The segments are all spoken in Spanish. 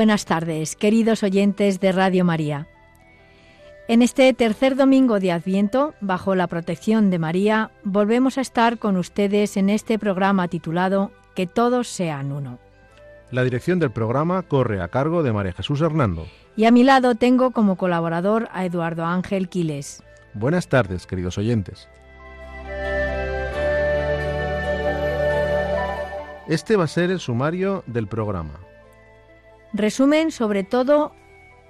Buenas tardes, queridos oyentes de Radio María. En este tercer domingo de Adviento, bajo la protección de María, volvemos a estar con ustedes en este programa titulado Que todos sean uno. La dirección del programa corre a cargo de María Jesús Hernando. Y a mi lado tengo como colaborador a Eduardo Ángel Quiles. Buenas tardes, queridos oyentes. Este va a ser el sumario del programa. Resumen sobre todo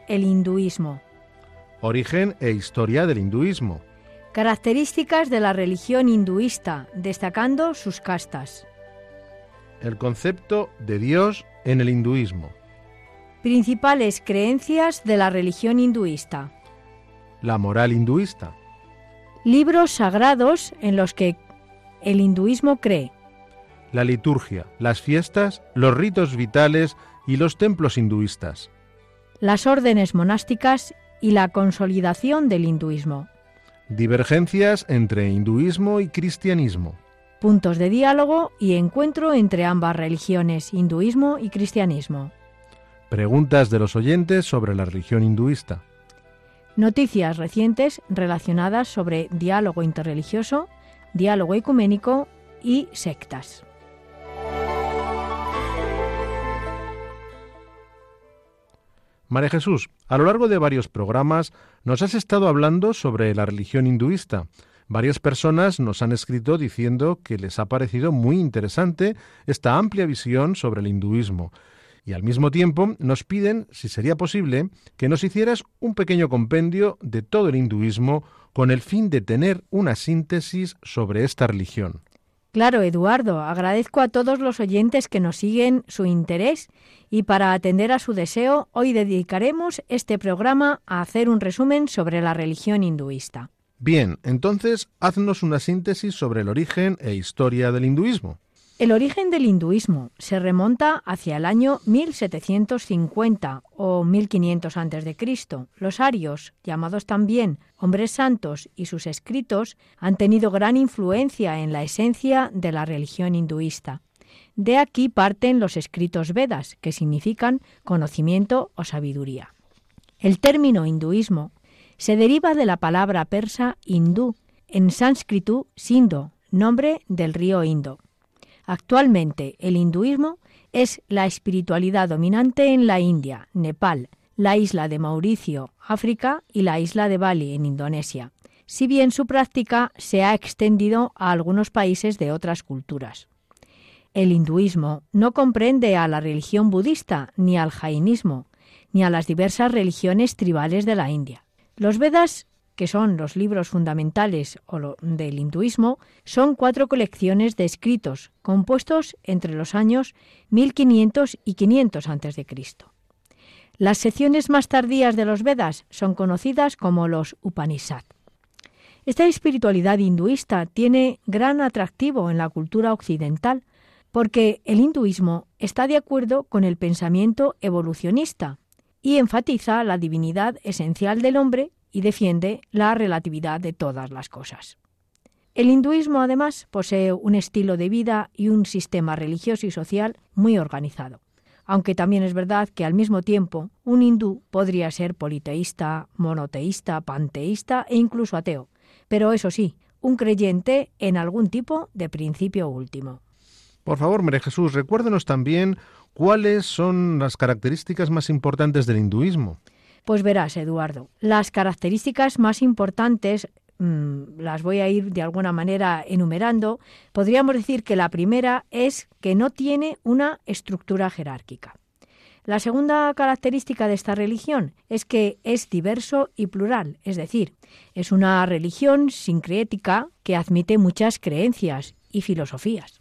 el hinduismo. Origen e historia del hinduismo. Características de la religión hinduista, destacando sus castas. El concepto de Dios en el hinduismo. Principales creencias de la religión hinduista. La moral hinduista. Libros sagrados en los que el hinduismo cree. La liturgia, las fiestas, los ritos vitales y los templos hinduistas. Las órdenes monásticas y la consolidación del hinduismo. Divergencias entre hinduismo y cristianismo. Puntos de diálogo y encuentro entre ambas religiones, hinduismo y cristianismo. Preguntas de los oyentes sobre la religión hinduista. Noticias recientes relacionadas sobre diálogo interreligioso, diálogo ecuménico y sectas. María Jesús, a lo largo de varios programas nos has estado hablando sobre la religión hinduista. Varias personas nos han escrito diciendo que les ha parecido muy interesante esta amplia visión sobre el hinduismo. Y al mismo tiempo nos piden, si sería posible, que nos hicieras un pequeño compendio de todo el hinduismo con el fin de tener una síntesis sobre esta religión. Claro, Eduardo, agradezco a todos los oyentes que nos siguen su interés y para atender a su deseo, hoy dedicaremos este programa a hacer un resumen sobre la religión hinduista. Bien, entonces haznos una síntesis sobre el origen e historia del hinduismo. El origen del hinduismo se remonta hacia el año 1750 o 1500 a.C. Los arios, llamados también hombres santos, y sus escritos han tenido gran influencia en la esencia de la religión hinduista. De aquí parten los escritos Vedas, que significan conocimiento o sabiduría. El término hinduismo se deriva de la palabra persa hindú, en sánscrito sindo, nombre del río Indo. Actualmente el hinduismo es la espiritualidad dominante en la India, Nepal, la isla de Mauricio, África y la isla de Bali, en Indonesia, si bien su práctica se ha extendido a algunos países de otras culturas. El hinduismo no comprende a la religión budista, ni al jainismo, ni a las diversas religiones tribales de la India. Los Vedas que son los libros fundamentales del hinduismo, son cuatro colecciones de escritos compuestos entre los años 1500 y 500 a.C. Las secciones más tardías de los Vedas son conocidas como los Upanishad. Esta espiritualidad hinduista tiene gran atractivo en la cultura occidental porque el hinduismo está de acuerdo con el pensamiento evolucionista y enfatiza la divinidad esencial del hombre y defiende la relatividad de todas las cosas. El hinduismo, además, posee un estilo de vida y un sistema religioso y social muy organizado, aunque también es verdad que al mismo tiempo un hindú podría ser politeísta, monoteísta, panteísta e incluso ateo, pero eso sí, un creyente en algún tipo de principio último. Por favor, María Jesús, recuérdenos también cuáles son las características más importantes del hinduismo. Pues verás, Eduardo, las características más importantes mm, las voy a ir de alguna manera enumerando. Podríamos decir que la primera es que no tiene una estructura jerárquica. La segunda característica de esta religión es que es diverso y plural, es decir, es una religión sincrética que admite muchas creencias y filosofías.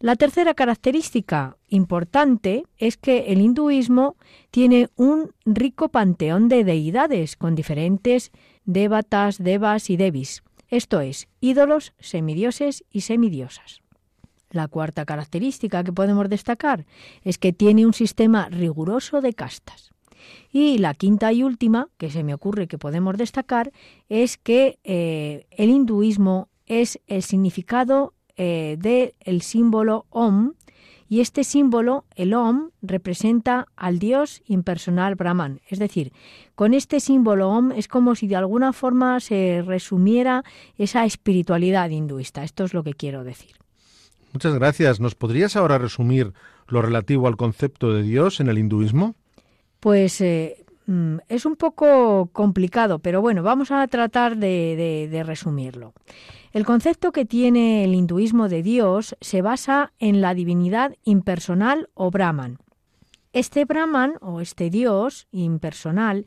La tercera característica importante es que el hinduismo tiene un rico panteón de deidades con diferentes devatas, devas y devis, esto es, ídolos, semidioses y semidiosas. La cuarta característica que podemos destacar es que tiene un sistema riguroso de castas. Y la quinta y última, que se me ocurre que podemos destacar, es que eh, el hinduismo es el significado eh, del símbolo Om, y este símbolo, el Om, representa al dios impersonal Brahman. Es decir, con este símbolo Om es como si de alguna forma se resumiera esa espiritualidad hinduista. Esto es lo que quiero decir. Muchas gracias. ¿Nos podrías ahora resumir lo relativo al concepto de Dios en el hinduismo? Pues eh, mm, es un poco complicado, pero bueno, vamos a tratar de resumirlo. El concepto que tiene el hinduismo de Dios se basa en la divinidad impersonal o Brahman. Este Brahman o este Dios impersonal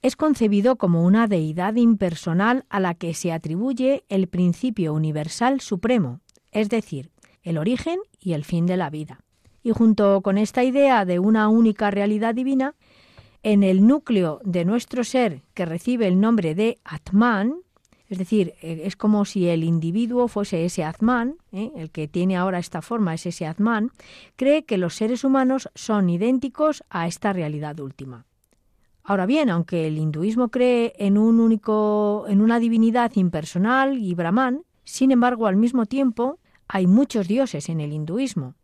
es concebido como una deidad impersonal a la que se atribuye el principio universal supremo, es decir, el origen y el fin de la vida. Y junto con esta idea de una única realidad divina, en el núcleo de nuestro ser que recibe el nombre de Atman, es decir, eh, es como si el individuo fuese ese Atman, ¿eh? el que tiene ahora esta forma es ese Atman, cree que los seres humanos son idénticos a esta realidad última. Ahora bien, aunque el hinduismo cree en un único, en una divinidad impersonal y Brahman, sin embargo, al mismo tiempo, hay muchos dioses en el hinduismo,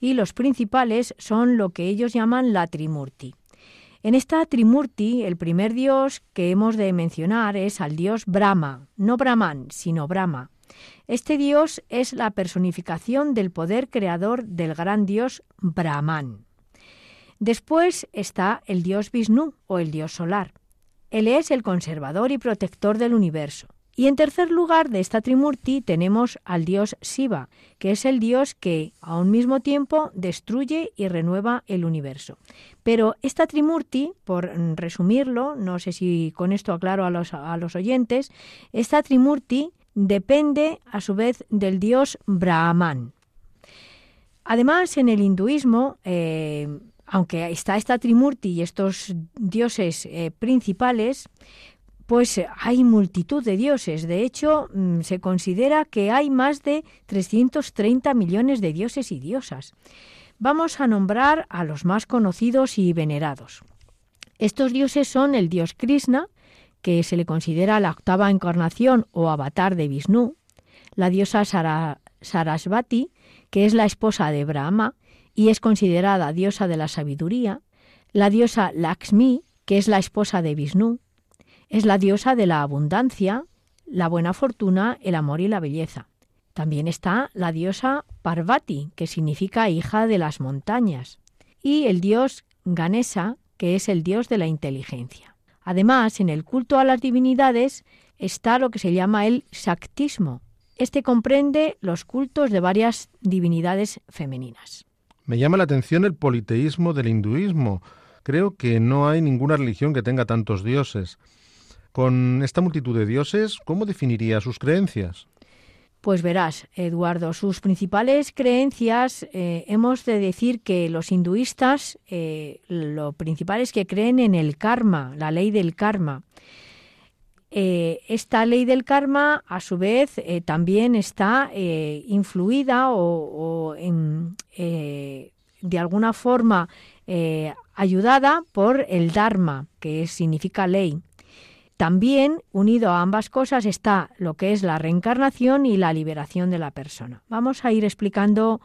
y los principales son lo que ellos llaman la Trimurti. En esta Trimurti, el primer dios que hemos de mencionar es al dios Brahma, no Brahman, sino Brahma. Este dios es la personificación del poder creador del gran dios Brahman. Después está el dios Vishnu o el dios solar. Él es el conservador y protector del universo. Y en tercer lugar de esta Trimurti tenemos al dios Shiva, que es el dios que a un mismo tiempo destruye y renueva el universo. Pero esta Trimurti, por resumirlo, no sé si con esto aclaro a los, oyentes, esta Trimurti depende a su vez del dios Brahman. Además, en el hinduismo, eh, aunque está esta Trimurti y estos dioses eh, principales, pues eh, hay multitud de dioses. De hecho, mm, se considera que hay más de 330 millones de dioses y diosas. Vamos a nombrar a los más conocidos y venerados. Estos dioses son el dios Krishna, que se le considera la octava encarnación o avatar de Vishnu, la diosa Sarasvati, que es la esposa de Brahma y es considerada diosa de la sabiduría, la diosa Lakshmi, que es la esposa de Vishnu, es la diosa de la abundancia, la buena fortuna, el amor y la belleza. También está la diosa Parvati, que significa hija de las montañas, y el dios Ganesa, que es el dios de la inteligencia. Además, en el culto a las divinidades está lo que se llama el Shaktismo. Este comprende los cultos de varias divinidades femeninas. Me llama la atención el politeísmo del hinduismo. Creo que no hay ninguna religión que tenga tantos dioses. Con esta multitud de dioses, ¿cómo definiría sus creencias? Pues verás, Eduardo, sus principales creencias, eh, hemos de decir que los hinduistas, eh, lo principal es que creen en el karma, la ley del karma. Eh, esta ley del karma, a su vez, también está influida o, de alguna forma ayudada por el dharma, que significa ley. También, unido a ambas cosas, está lo que es la reencarnación y la liberación de la persona. Vamos a ir explicando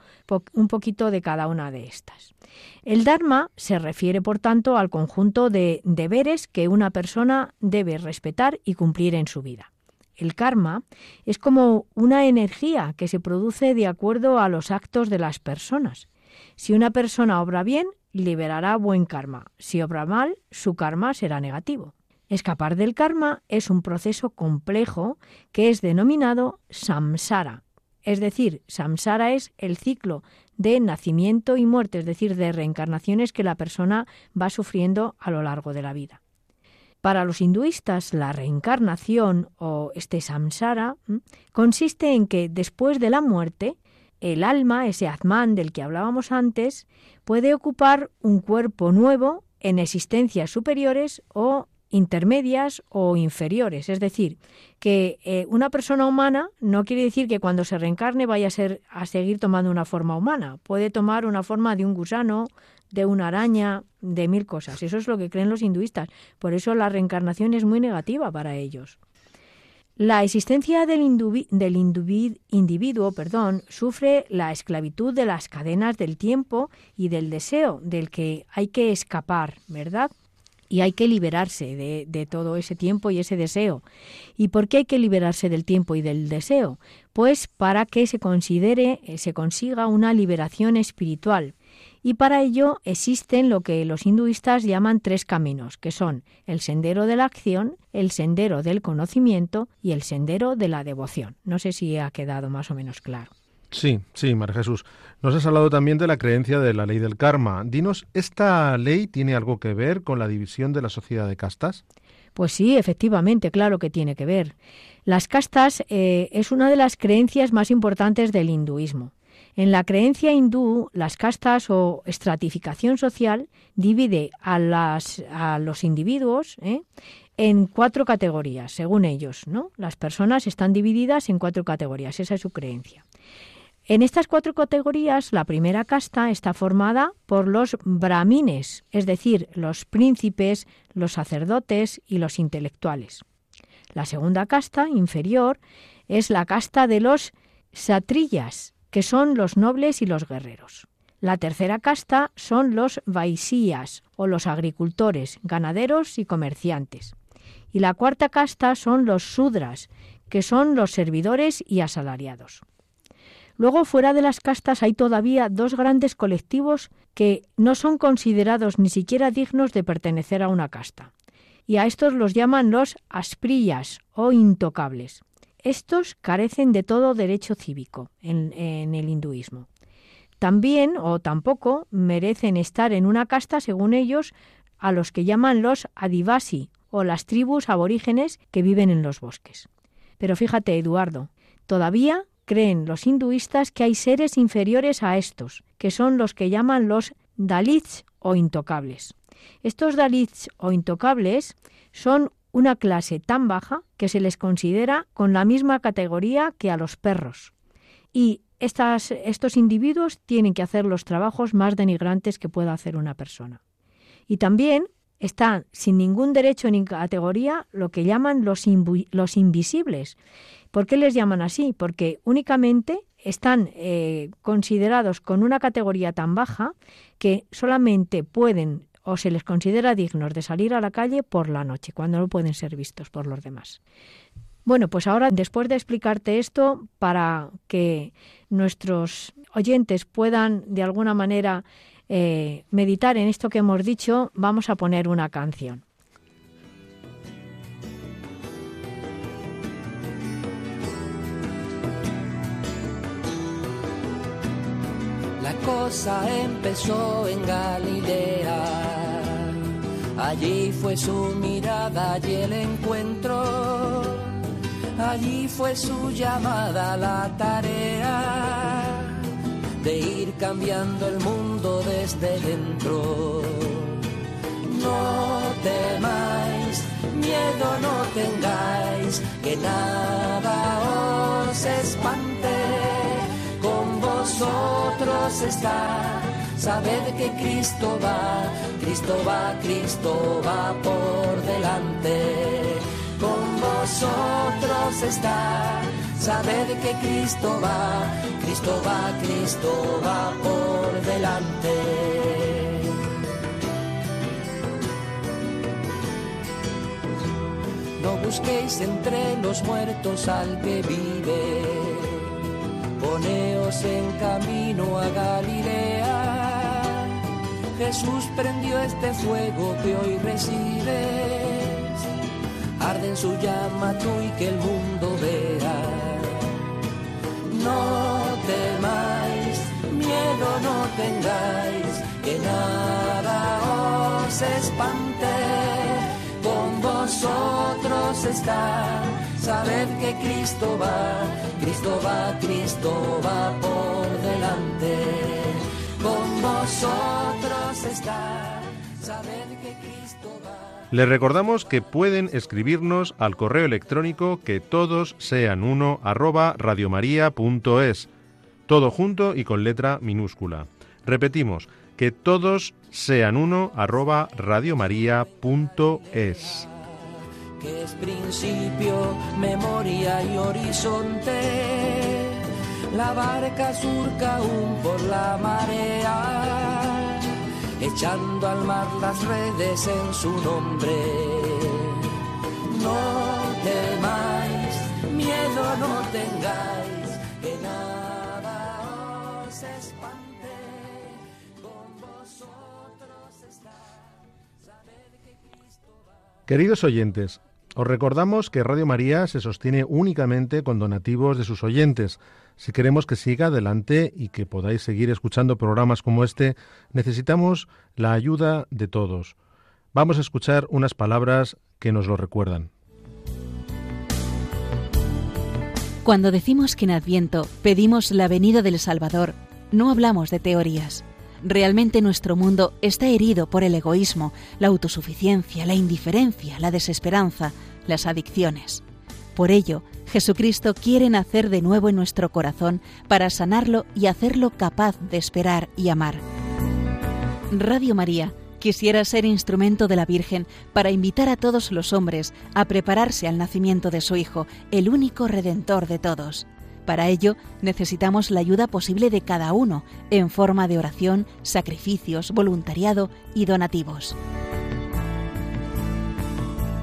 un poquito de cada una de estas. El Dharma se refiere, por tanto, al conjunto de deberes que una persona debe respetar y cumplir en su vida. El karma es como una energía que se produce de acuerdo a los actos de las personas. Si una persona obra bien, liberará buen karma. Si obra mal, su karma será negativo. Escapar del karma es un proceso complejo que es denominado samsara. Es decir, samsara es el ciclo de nacimiento y muerte, es decir, de reencarnaciones que la persona va sufriendo a lo largo de la vida. Para los hinduistas, la reencarnación o este samsara consiste en que después de la muerte el alma, ese Atman del que hablábamos antes, puede ocupar un cuerpo nuevo en existencias superiores o intermedias o inferiores. Es decir, que eh, una persona humana no quiere decir que cuando se reencarne vaya a, ser, a seguir tomando una forma humana. Puede tomar una forma de un gusano, de una araña, de mil cosas. Eso es lo que creen los hinduistas. Por eso la reencarnación es muy negativa para ellos. La existencia del, individuo perdón, sufre la esclavitud de las cadenas del tiempo y del deseo, del que hay que escapar, ¿verdad? Y hay que liberarse de, de, todo ese tiempo y ese deseo. ¿Y por qué hay que liberarse del tiempo y del deseo? Pues para que se considere, eh, se consiga una liberación espiritual y para ello existen lo que los hinduistas llaman tres caminos, que son el sendero de la acción, el sendero del conocimiento y el sendero de la devoción. No sé si ha quedado más o menos claro. Sí, sí, María Jesús. Nos has hablado también de la creencia de la ley del karma. Dinos, ¿esta ley tiene algo que ver con la división de la sociedad de castas? Pues sí, efectivamente, claro que tiene que ver. Las castas eh, es una de las creencias más importantes del hinduismo. En la creencia hindú, las castas o estratificación social divide a, las, los individuos ¿eh? en cuatro categorías, según ellos. ¿no? Las personas están divididas en cuatro categorías, esa es su creencia. En estas cuatro categorías, la primera casta está formada por los brahmines, es decir, los príncipes, los sacerdotes y los intelectuales. La segunda casta, inferior, es la casta de los satrillas, que son los nobles y los guerreros. La tercera casta son los vaisías o los agricultores, ganaderos y comerciantes. Y la cuarta casta son los sudras, que son los servidores y asalariados. Luego, fuera de las castas hay todavía dos grandes colectivos que no son considerados ni siquiera dignos de pertenecer a una casta. Y a estos los llaman los asprillas o intocables. Estos carecen de todo derecho cívico en, el hinduismo. También o tampoco merecen estar en una casta, según ellos, a los que llaman los adivasi o las tribus aborígenes que viven en los bosques. Pero fíjate, Eduardo, todavía creen los hinduistas que hay seres inferiores a estos, que son los que llaman los dalits o intocables. Estos dalits o intocables son una clase tan baja que se les considera con la misma categoría que a los perros. Y estos individuos tienen que hacer los trabajos más denigrantes que pueda hacer una persona. Y también están sin ningún derecho ni categoría lo que llaman los invisibles. ¿Por qué les llaman así? Porque únicamente están eh, considerados con una categoría tan baja que solamente pueden o se les considera dignos de salir a la calle por la noche, cuando no pueden ser vistos por los demás. Bueno, pues ahora, después de explicarte esto, para que nuestros oyentes puedan de alguna manera eh, meditar en esto que hemos dicho, vamos a poner una canción. Cosa empezó en Galilea Allí fue su mirada y el encuentro. Allí fue su llamada la tarea de ir cambiando el mundo desde dentro. No temáis, miedo no tengáis, que nada os espante. Vosotros está sabed que Cristo va, Cristo va, Cristo va por delante. Con vosotros está, sabed que Cristo va, Cristo va, Cristo va por delante. No busquéis entre los muertos al que vive, en camino a Galilea Jesús prendió este fuego que hoy recibes. Arde en su llama tú y que el mundo vea. No temáis, miedo no tengáis, que nada os espante. Con vosotros está, sabed que Cristo va, Cristo va, Cristo va por instante. Con vosotros está, saber que Cristo va. Les recordamos que pueden escribirnos al correo electrónico que todos sean uno arroba radiomaria.es, todo junto y con letra minúscula. Repetimos, que todos sean uno arroba radiomaria.es. Es principio, memoria y horizonte. La barca surca aún por la marea, echando al mar las redes en su nombre. No temáis, miedo no tengáis, que nada os espante. Con vosotros está, saber que Cristo va. Queridos oyentes, os recordamos que Radio María se sostiene únicamente con donativos de sus oyentes. Si queremos que siga adelante y que podáis seguir escuchando programas como este, necesitamos la ayuda de todos. Vamos a escuchar unas palabras que nos lo recuerdan. Cuando decimos que en Adviento pedimos la venida del Salvador, no hablamos de teorías. Realmente nuestro mundo está herido por el egoísmo, la autosuficiencia, la indiferencia, la desesperanza, las adicciones. Por ello, Jesucristo quiere nacer de nuevo en nuestro corazón para sanarlo y hacerlo capaz de esperar y amar. Radio María quisiera ser instrumento de la Virgen para invitar a todos los hombres a prepararse al nacimiento de su Hijo, el único Redentor de todos. Para ello necesitamos la ayuda posible de cada uno en forma de oración, sacrificios, voluntariado y donativos.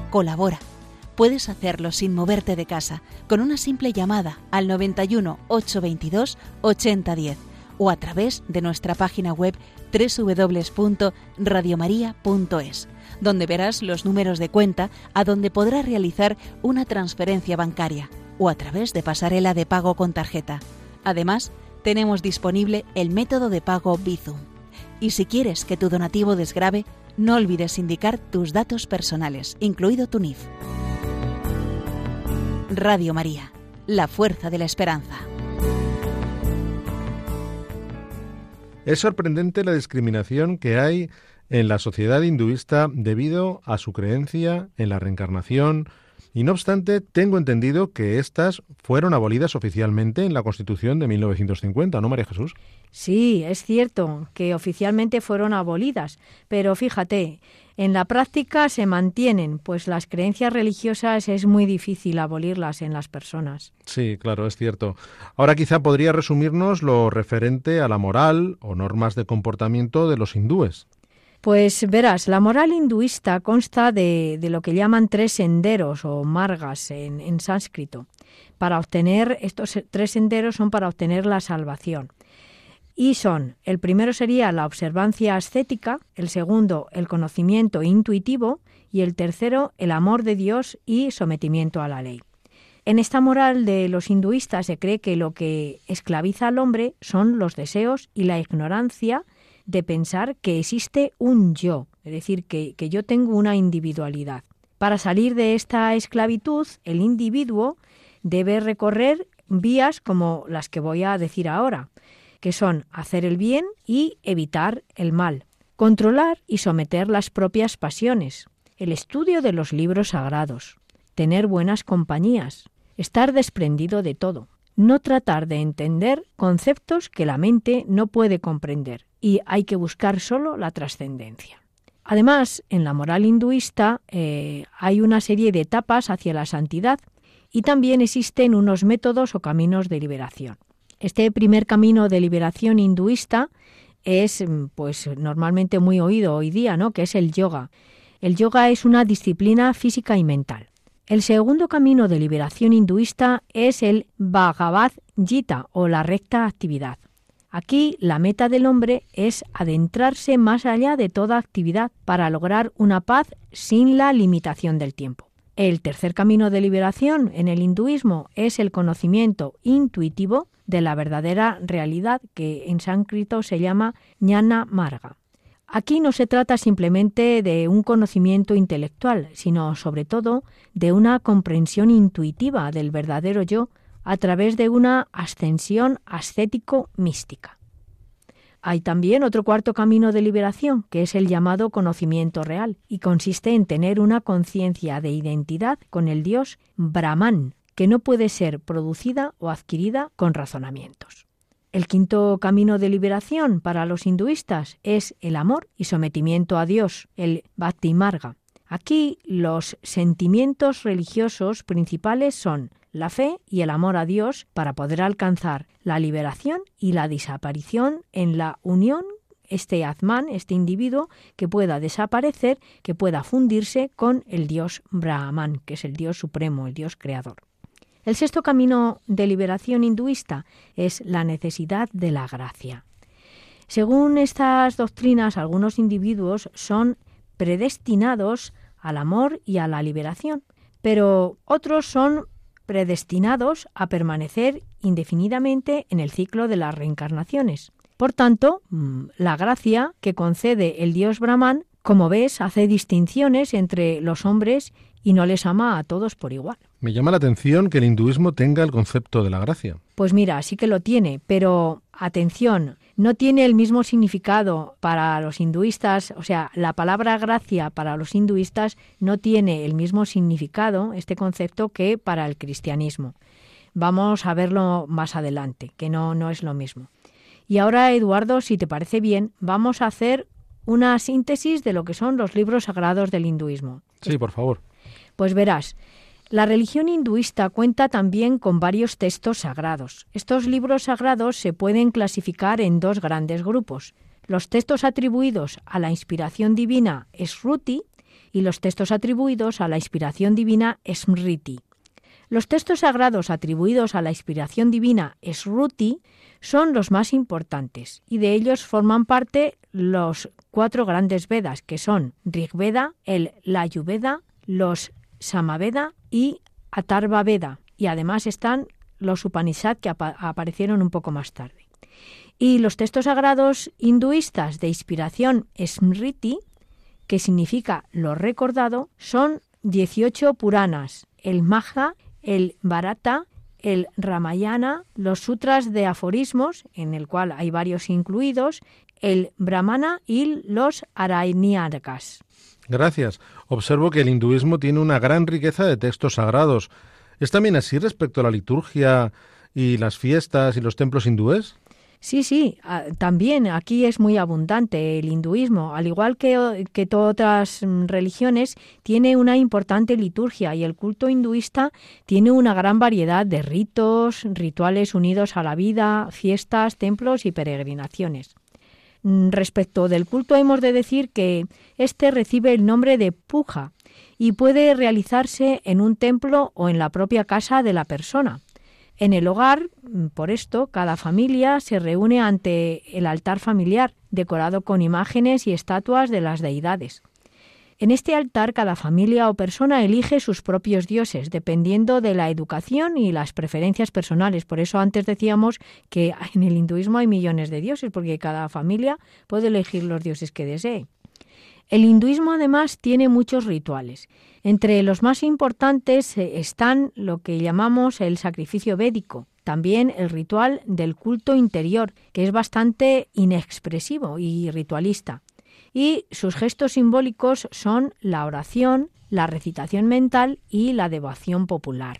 Colabora. Puedes hacerlo sin moverte de casa con una simple llamada al 91 822 8010 o a través de nuestra página web www.radiomaria.es, donde verás los números de cuenta a donde podrás realizar una transferencia bancaria o a través de pasarela de pago con tarjeta. Además, tenemos disponible el método de pago Bizum. Y si quieres que tu donativo desgrabe, no olvides indicar tus datos personales, incluido tu NIF. Radio María, la fuerza de la esperanza. Es sorprendente la discriminación que hay en la sociedad hinduista debido a su creencia en la reencarnación, y no obstante, tengo entendido que estas fueron abolidas oficialmente en la Constitución de 1950, ¿no, María Jesús? Sí, es cierto que oficialmente fueron abolidas, pero fíjate, en la práctica se mantienen, pues las creencias religiosas es muy difícil abolirlas en las personas. Sí, claro, es cierto. Ahora quizá podría resumirnos lo referente a la moral o normas de comportamiento de los hindúes. Pues verás, la moral hinduista consta de, lo que llaman tres senderos o margas en, en sánscrito. Para obtener estos tres senderos son para obtener la salvación. Y son, el primero sería la observancia ascética, el segundo el conocimiento intuitivo y el tercero el amor de Dios y sometimiento a la ley. En esta moral de los hinduistas se cree que lo que esclaviza al hombre son los deseos y la ignorancia de pensar que existe un yo, es decir, que, que, yo tengo una individualidad. Para salir de esta esclavitud, el individuo debe recorrer vías como las que voy a decir ahora, que son hacer el bien y evitar el mal, controlar y someter las propias pasiones, el estudio de los libros sagrados, tener buenas compañías, estar desprendido de todo, no tratar de entender conceptos que la mente no puede comprender y hay que buscar solo la trascendencia. Además, en la moral hinduista eh, hay una serie de etapas hacia la santidad y también existen unos métodos o caminos de liberación. Este primer camino de liberación hinduista es pues normalmente muy oído hoy día, ¿no? que es el yoga. El yoga es una disciplina física y mental. El segundo camino de liberación hinduista es el Bhagavad Gita o la recta actividad. Aquí la meta del hombre es adentrarse más allá de toda actividad para lograr una paz sin la limitación del tiempo. El tercer camino de liberación en el hinduismo es el conocimiento intuitivo de la verdadera realidad que en sánscrito se llama jnana marga. Aquí no se trata simplemente de un conocimiento intelectual, sino sobre todo de una comprensión intuitiva del verdadero yo a través de una ascensión ascético-mística. Hay también otro cuarto camino de liberación, que es el llamado conocimiento real, y consiste en tener una conciencia de identidad con el Dios Brahman, que no puede ser producida o adquirida con razonamientos. El quinto camino de liberación para los hinduistas es el amor y sometimiento a Dios, el Bhakti Marga. Aquí los sentimientos religiosos principales son la fe y el amor a Dios para poder alcanzar la liberación y la desaparición en la unión este Atman, este individuo, que pueda desaparecer, que pueda fundirse con el Dios Brahman, que es el Dios supremo, el Dios creador. El sexto camino de liberación hinduista es la necesidad de la gracia. Según estas doctrinas, algunos individuos son predestinados al amor y a la liberación, pero otros son predestinados a permanecer indefinidamente en el ciclo de las reencarnaciones. Por tanto, mm, la gracia que concede el dios Brahman, como ves, hace distinciones entre los hombres y no les ama a todos por igual. Me llama la atención que el hinduismo tenga el concepto de la gracia. Pues mira, sí que lo tiene, pero atención, no tiene el mismo significado para los hinduistas, o sea, la palabra gracia para los hinduistas no tiene el mismo significado, este concepto, que para el cristianismo. Vamos a verlo más adelante, que no, no es lo mismo. Y ahora, Eduardo, si te parece bien, vamos a hacer una síntesis de lo que son los libros sagrados del hinduismo. Sí, por favor. Pues verás, la religión hinduista cuenta también con varios textos sagrados. Estos libros sagrados se pueden clasificar en dos grandes grupos. Los textos atribuidos a la inspiración divina Sruti y los textos atribuidos a la inspiración divina Smriti. Los textos sagrados atribuidos a la inspiración divina Sruti son los más importantes y de ellos forman parte los cuatro grandes Vedas que son Rigveda, el Layuveda, los Samaveda y Atarva Veda. Y además están los Upanishad que aparecieron un poco más tarde. Y los textos sagrados hinduistas de inspiración Smriti, que significa lo recordado, son 18 Puranas, el Maha, el Bharata, el Ramayana, los sutras de aforismos, en el cual hay varios incluidos, el Brahmana y los Aranyarkas. Gracias. Observo que el hinduismo tiene una gran riqueza de textos sagrados. ¿Es también así respecto a la liturgia y las fiestas y los templos hindúes? Sí, sí, también aquí es muy abundante el hinduismo, al igual que, que todas otras mm, religiones, tiene una importante liturgia y el culto hinduista tiene una gran variedad de ritos, rituales unidos a la vida, fiestas, templos y peregrinaciones. Mm, respecto del culto hemos de decir que éste recibe el nombre de puja y puede realizarse en un templo o en la propia casa de la persona. En el hogar, mm, por esto, cada familia se reúne ante el altar familiar, decorado con imágenes y estatuas de las deidades. En este altar cada familia o persona elige sus propios dioses, dependiendo de la educación y las preferencias personales. Por eso antes decíamos que en el hinduismo hay millones de dioses, porque cada familia puede elegir los dioses que desee. El hinduismo además tiene muchos rituales. Entre los más importantes eh, están lo que llamamos el sacrificio védico, también el ritual del culto interior, que es bastante inexpresivo y ritualista y sus gestos simbólicos son la oración, la recitación mental y la devoción popular.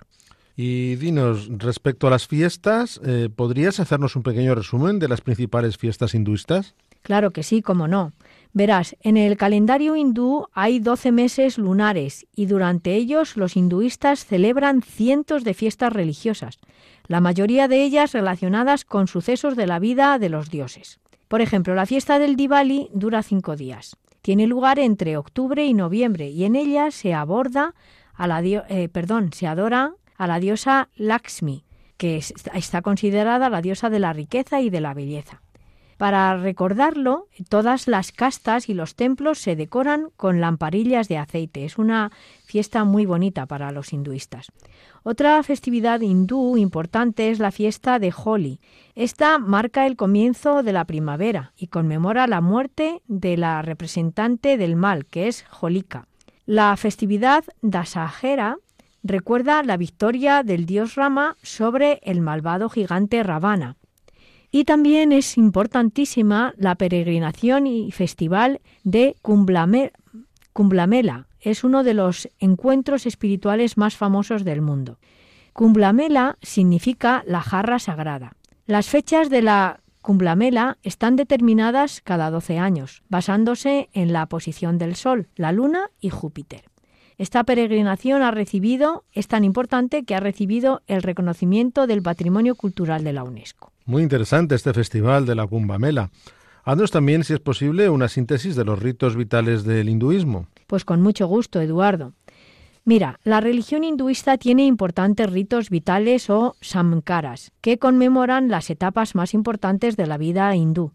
Y dinos, respecto a las fiestas, eh, ¿podrías hacernos un pequeño resumen de las principales fiestas hinduistas? Claro que sí, cómo no. Verás, en el calendario hindú hay 12 meses lunares y durante ellos los hinduistas celebran cientos de fiestas religiosas, la mayoría de ellas relacionadas con sucesos de la vida de los dioses. Por ejemplo, la fiesta del Diwali dura cinco días. Tiene lugar entre octubre y noviembre y en ella se aborda a la eh, perdón, se adora a la diosa Lakshmi, que está considerada la diosa de la riqueza y de la belleza. Para recordarlo, todas las castas y los templos se decoran con lamparillas de aceite. Es una fiesta muy bonita para los hinduistas. Otra festividad hindú importante es la fiesta de Holi. Esta marca el comienzo de la primavera y conmemora la muerte de la representante del mal, que es Holika. La festividad Dasahera recuerda la victoria del dios Rama sobre el malvado gigante Ravana. Y también es importantísima la peregrinación y festival de Cumblamela. Es uno de los encuentros espirituales más famosos del mundo. Cumblamela significa la jarra sagrada. Las fechas de la Cumblamela están determinadas cada 12 años, basándose en la posición del Sol, la Luna y Júpiter. Esta peregrinación ha recibido, es tan importante que ha recibido el reconocimiento del Patrimonio Cultural de la UNESCO. Muy interesante este festival de la Kumbamela. Haznos también, si es posible, una síntesis de los ritos vitales del hinduismo. Pues con mucho gusto, Eduardo. Mira, la religión hinduista tiene importantes ritos vitales o samkaras, que conmemoran las etapas más importantes de la vida hindú.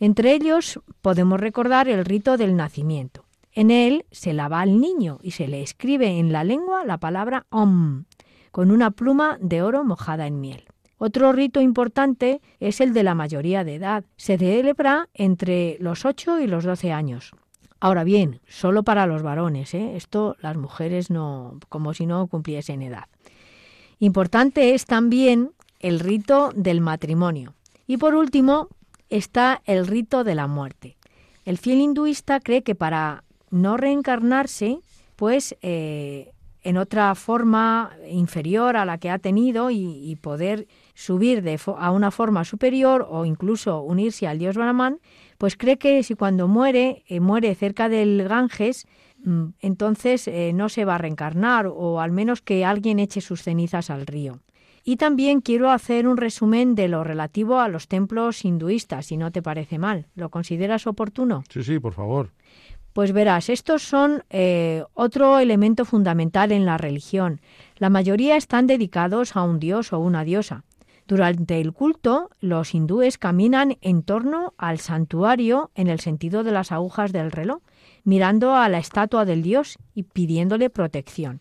Entre ellos podemos recordar el rito del nacimiento. En él se lava al niño y se le escribe en la lengua la palabra Om, con una pluma de oro mojada en miel. Otro rito importante es el de la mayoría de edad. Se celebra entre los 8 y los 12 años. Ahora bien, solo para los varones, ¿eh? esto las mujeres no, como si no cumpliesen edad. Importante es también el rito del matrimonio. Y por último está el rito de la muerte. El fiel hinduista cree que para no reencarnarse, pues eh, en otra forma inferior a la que ha tenido y, poder subir de a una forma superior o incluso unirse al dios Brahman, pues cree que si cuando muere, eh, muere cerca del Ganges, mm, entonces eh, no se va a reencarnar o al menos que alguien eche sus cenizas al río. Y también quiero hacer un resumen de lo relativo a los templos hinduistas, si no te parece mal. ¿Lo consideras oportuno? Sí, sí, por favor. Pues verás, estos son eh, otro elemento fundamental en la religión. La mayoría están dedicados a un dios o una diosa. Durante el culto, los hindúes caminan en torno al santuario en el sentido de las agujas del reloj, mirando a la estatua del dios y pidiéndole protección.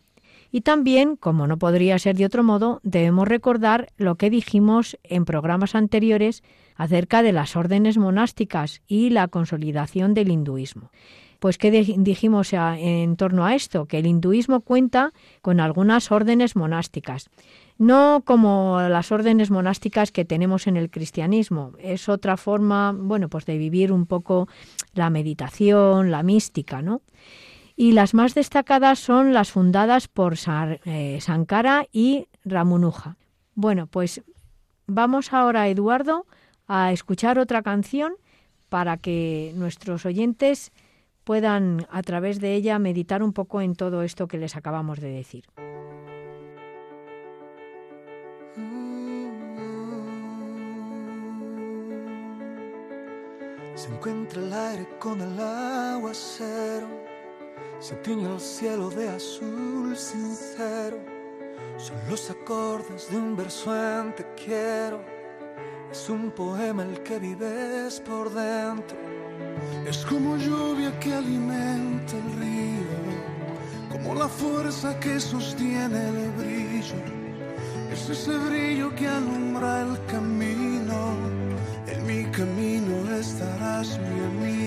Y también, como no podría ser de otro modo, debemos recordar lo que dijimos en programas anteriores acerca de las órdenes monásticas y la consolidación del hinduismo. Pues ¿qué dijimos en torno a esto? Que el hinduismo cuenta con algunas órdenes monásticas. No como las órdenes monásticas que tenemos en el cristianismo. Es otra forma, bueno, pues de vivir un poco la meditación, la mística, ¿no? Y las más destacadas son las fundadas por eh, Sankara y Ramunuja. Bueno, pues vamos ahora, Eduardo, a escuchar otra canción para que nuestros oyentes puedan a través de ella meditar un poco en todo esto que les acabamos de decir. Se encuentra el aire con el aguacero, se tiñe el cielo de azul sincero. Son los acordes de un verso en te quiero, es un poema el que vives por dentro es como lluvia que alimenta el río, como la fuerza que sostiene el brillo. Es ese brillo que alumbra el camino. En mi camino estarás mi amigo.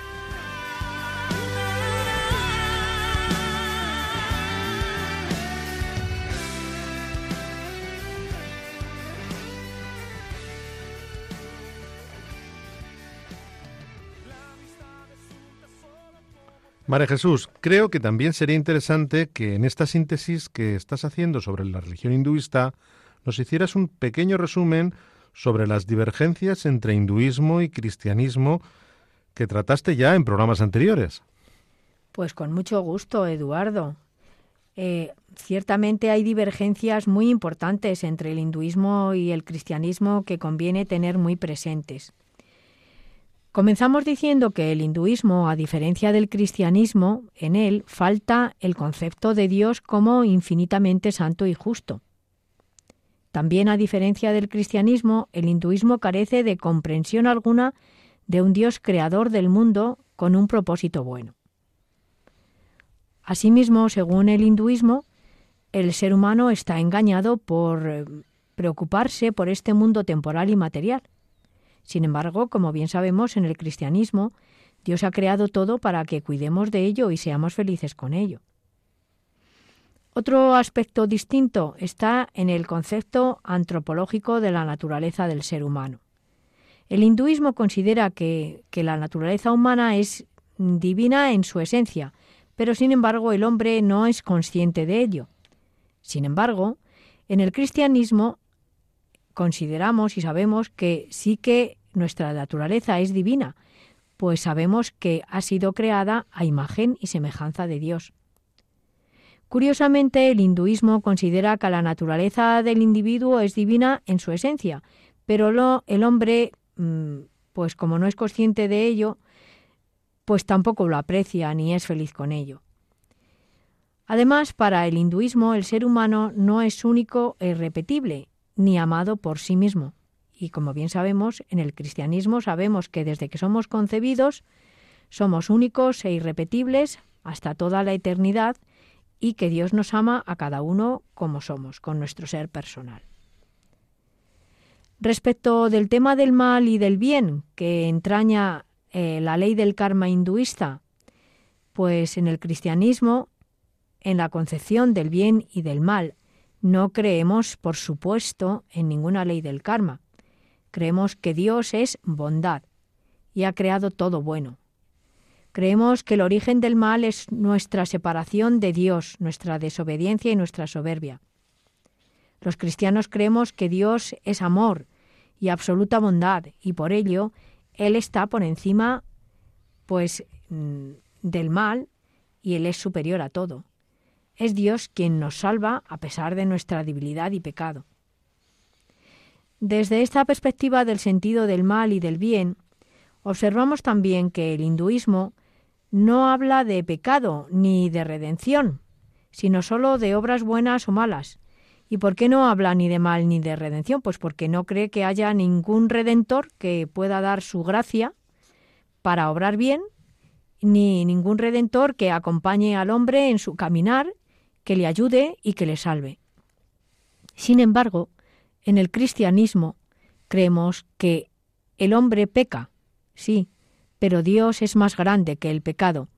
María Jesús, creo que también sería interesante que en esta síntesis que estás haciendo sobre la religión hinduista nos hicieras un pequeño resumen sobre las divergencias entre hinduismo y cristianismo que trataste ya en programas anteriores. Pues con mucho gusto, Eduardo. Eh, ciertamente hay divergencias muy importantes entre el hinduismo y el cristianismo que conviene tener muy presentes. Comenzamos diciendo que el hinduismo, a diferencia del cristianismo, en él falta el concepto de Dios como infinitamente santo y justo. También, a diferencia del cristianismo, el hinduismo carece de comprensión alguna de un Dios creador del mundo con un propósito bueno. Asimismo, según el hinduismo, el ser humano está engañado por eh, preocuparse por este mundo temporal y material, sin embargo, como bien sabemos, en el cristianismo, Dios ha creado todo para que cuidemos de ello y seamos felices con ello. Otro aspecto distinto está en el concepto antropológico de la naturaleza del ser humano. El hinduismo considera que, que, la naturaleza humana es divina en su esencia, pero sin embargo el hombre no es consciente de ello. Sin embargo, en el cristianismo consideramos y sabemos que sí que nuestra naturaleza es divina, pues sabemos que ha sido creada a imagen y semejanza de Dios. Curiosamente, el hinduismo considera que la naturaleza del individuo es divina en su esencia, pero el hombre, mm, pues como no es consciente de ello, pues tampoco lo aprecia ni es feliz con ello. Además, para el hinduismo el ser humano no es único e irrepetible, ni amado por sí mismo. Y como bien sabemos, en el cristianismo sabemos que desde que somos concebidos somos únicos e irrepetibles hasta toda la eternidad y que Dios nos ama a cada uno como somos, con nuestro ser personal. Respecto del tema del mal y del bien que entraña eh, la ley del karma hinduista, pues en el cristianismo, en la concepción del bien y del mal, no creemos, por supuesto, en ninguna ley del karma. Creemos que Dios es bondad y ha creado todo bueno. Creemos que el origen del mal es nuestra separación de Dios, nuestra desobediencia y nuestra soberbia. Los cristianos creemos que Dios es amor y absoluta bondad y por ello Él está por encima pues mm, del mal y Él es superior a todo. Es Dios quien nos salva a pesar de nuestra debilidad y pecado. Desde esta perspectiva del sentido del mal y del bien, observamos también que el hinduismo no habla de pecado ni de redención, sino sólo de obras buenas o malas. ¿Y por qué no habla ni de mal ni de redención? Pues porque no cree que haya ningún redentor que pueda dar su gracia para obrar bien, ni ningún redentor que acompañe al hombre en su caminar que le ayude y que le salve. Sin embargo, en el cristianismo creemos que el hombre peca, sí, pero Dios es más grande que el pecado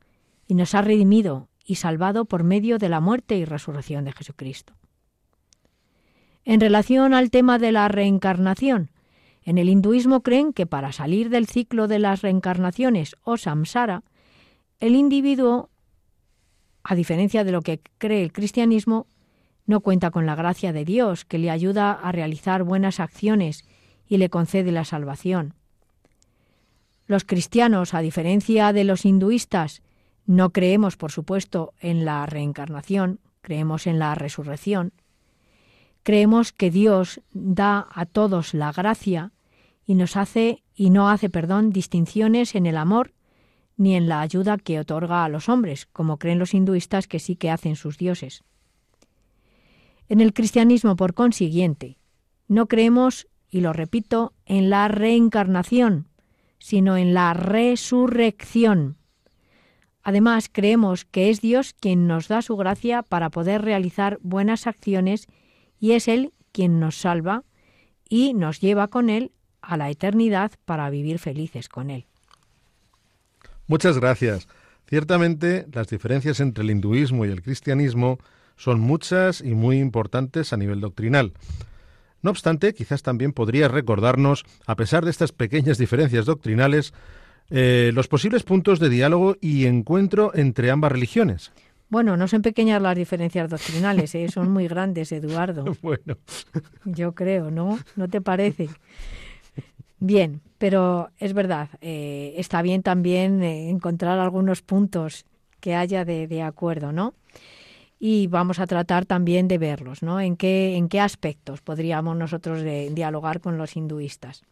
y nos ha redimido y salvado por medio de la muerte y resurrección de Jesucristo. En relación al tema de la reencarnación, en el hinduismo creen que para salir del ciclo de las reencarnaciones o samsara, el individuo a diferencia de lo que cree el cristianismo, no cuenta con la gracia de Dios, que le ayuda a realizar buenas acciones y le concede la salvación. Los cristianos, a diferencia de los hinduistas, no creemos, por supuesto, en la reencarnación, creemos en la resurrección. Creemos que Dios da a todos la gracia y nos hace y no hace, perdón, distinciones en el amor ni en la ayuda que otorga a los hombres, como creen los hinduistas que sí que hacen sus dioses. En el cristianismo, por consiguiente, no creemos, y lo repito, en la reencarnación, sino en la resurrección. Además, creemos que es Dios quien nos da su gracia para poder realizar buenas acciones y es Él quien nos salva y nos lleva con Él a la eternidad para vivir felices con Él. Muchas gracias. Ciertamente, las diferencias entre el hinduismo y el cristianismo son muchas y muy importantes a nivel doctrinal. No obstante, quizás también podría recordarnos, a pesar de estas pequeñas diferencias doctrinales, eh, los posibles puntos de diálogo y encuentro entre ambas religiones. Bueno, no son pequeñas las diferencias doctrinales, ¿eh? son muy grandes, Eduardo. Bueno. Yo creo, ¿no? ¿No te parece? Bien, pero es verdad, eh, está bien también encontrar algunos puntos que haya de, acuerdo, ¿no? Y vamos a tratar también de verlos, ¿no? En qué, en qué aspectos podríamos nosotros dialogar con los hinduistas.